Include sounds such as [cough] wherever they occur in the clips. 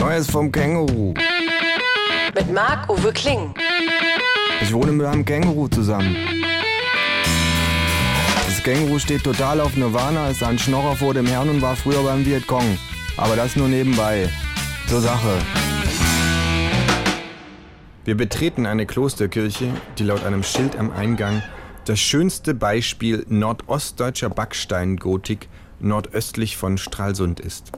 Neues vom Känguru. Mit Marc-Uwe Kling. Ich wohne mit einem Känguru zusammen. Das Känguru steht total auf Nirvana, ist ein Schnorrer vor dem Herrn und war früher beim Vietcong. Aber das nur nebenbei. Zur Sache. Wir betreten eine Klosterkirche, die laut einem Schild am Eingang das schönste Beispiel nordostdeutscher Backsteingotik nordöstlich von Stralsund ist.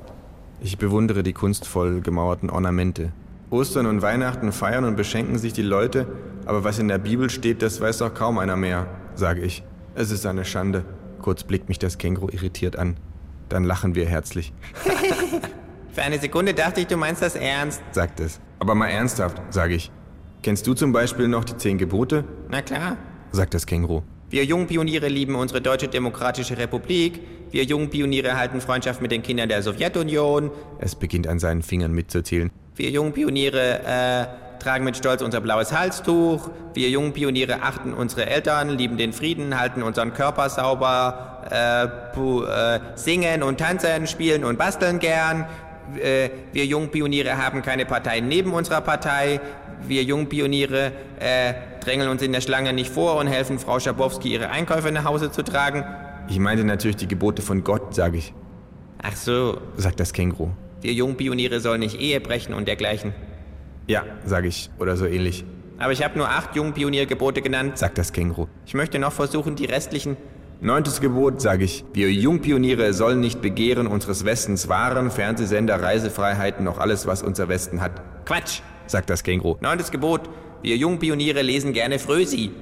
Ich bewundere die kunstvoll gemauerten Ornamente. Ostern und Weihnachten feiern und beschenken sich die Leute, aber was in der Bibel steht, das weiß doch kaum einer mehr, sage ich. Es ist eine Schande. Kurz blickt mich das Känguru irritiert an. Dann lachen wir herzlich. [laughs] Für eine Sekunde dachte ich, du meinst das ernst. sagt es. Aber mal ernsthaft, sage ich. Kennst du zum Beispiel noch die zehn Gebote? Na klar. sagt das Känguru. Wir Jungpioniere lieben unsere Deutsche Demokratische Republik. Wir Jungpioniere halten Freundschaft mit den Kindern der Sowjetunion. Es beginnt an seinen Fingern mitzuzählen. Wir Jungpioniere äh, tragen mit Stolz unser blaues Halstuch. Wir Jungpioniere achten unsere Eltern, lieben den Frieden, halten unseren Körper sauber, äh, äh, singen und tanzen, spielen und basteln gern. Äh, wir Jungpioniere haben keine Partei neben unserer Partei. Wir Jungpioniere äh, drängeln uns in der Schlange nicht vor und helfen Frau Schabowski, ihre Einkäufe nach Hause zu tragen. Ich meinte natürlich die Gebote von Gott, sage ich, Ach so, sagt das Känguru. wir Jungpioniere sollen nicht Ehe brechen und dergleichen. Ja, sage ich, oder so ähnlich, Aber ich habe nur acht Jungpioniergebote genannt. sagt das Känguru. Ich möchte noch versuchen, die restlichen. Neuntes Gebot, sage ich. Wir Jungpioniere sollen nicht begehren unseres Westens Waren, Fernsehsender, Reisefreiheiten, noch alles, was unser Westen hat, Quatsch! sagt das Känguru. Neuntes Gebot. Wir Jungpioniere lesen gerne Frösi.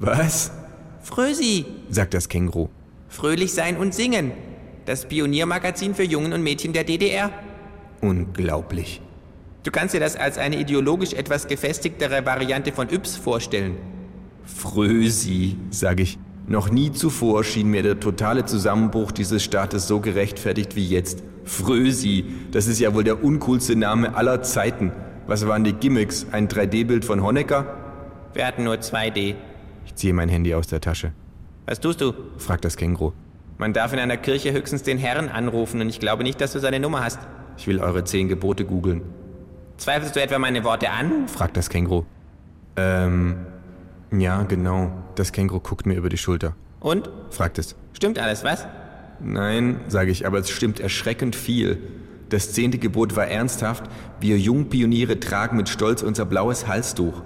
Was? Frösi! sagt das Känguru. Fröhlich sein und singen. Das Pioniermagazin für Jungen und Mädchen der DDR. Unglaublich. Du kannst dir das als eine ideologisch etwas gefestigtere Variante von Yps vorstellen. Frösi, sage ich. Noch nie zuvor schien mir der totale Zusammenbruch dieses Staates so gerechtfertigt wie jetzt. Frösi, das ist ja wohl der uncoolste Name aller Zeiten. Was waren die Gimmicks? Ein 3D-Bild von Honecker? Wir hatten nur 2D. Ich ziehe mein Handy aus der Tasche. Was tust du? fragt das Känguru. Man darf in einer Kirche höchstens den Herrn anrufen und ich glaube nicht, dass du seine Nummer hast. Ich will eure zehn Gebote googeln. Zweifelst du etwa meine Worte an? fragt das Känguru. Ähm, ja, genau. Das Känguru guckt mir über die Schulter. Und? Fragt es. Stimmt alles, was? Nein, sage ich, aber es stimmt erschreckend viel. Das zehnte Gebot war ernsthaft. Wir Jungpioniere tragen mit Stolz unser blaues Halstuch.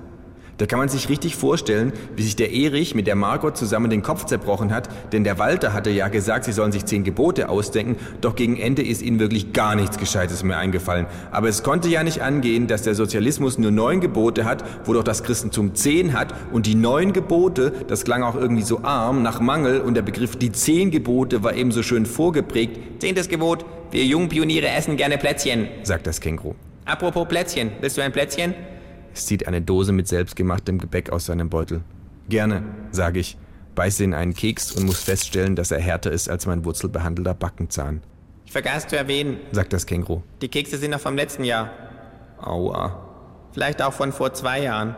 Da kann man sich richtig vorstellen, wie sich der Erich mit der Margot zusammen den Kopf zerbrochen hat, denn der Walter hatte ja gesagt, sie sollen sich zehn Gebote ausdenken, doch gegen Ende ist ihnen wirklich gar nichts Gescheites mehr eingefallen. Aber es konnte ja nicht angehen, dass der Sozialismus nur neun Gebote hat, wo doch das Christentum zehn hat und die neun Gebote, das klang auch irgendwie so arm, nach Mangel und der Begriff die zehn Gebote war eben so schön vorgeprägt, Zehntes Gebot. Wir Jungpioniere essen gerne Plätzchen. sagt das Känguru. Apropos Plätzchen. Willst du ein Plätzchen? Zieht eine Dose mit selbstgemachtem Gebäck aus seinem Beutel. Gerne, sage ich, beiße in einen Keks und muss feststellen, dass er härter ist als mein wurzelbehandelter Backenzahn, Ich vergaß zu erwähnen, sagt das Känguru. die Kekse sind noch vom letzten Jahr. Aua. Vielleicht auch von vor zwei Jahren.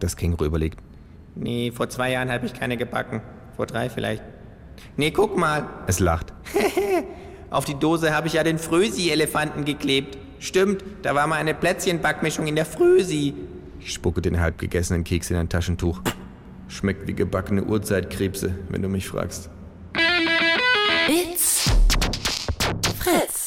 Das Känguru überlegt. Nee, vor zwei Jahren habe ich keine gebacken. Vor drei vielleicht. Nee, guck mal. Es lacht. [laughs] Auf die Dose habe ich ja den Frösi-Elefanten geklebt. Stimmt, da war mal eine Plätzchenbackmischung in der Frösi. Ich spucke den halb gegessenen Keks in ein Taschentuch. Schmeckt wie gebackene Urzeitkrebse, wenn du mich fragst. It's Fritz.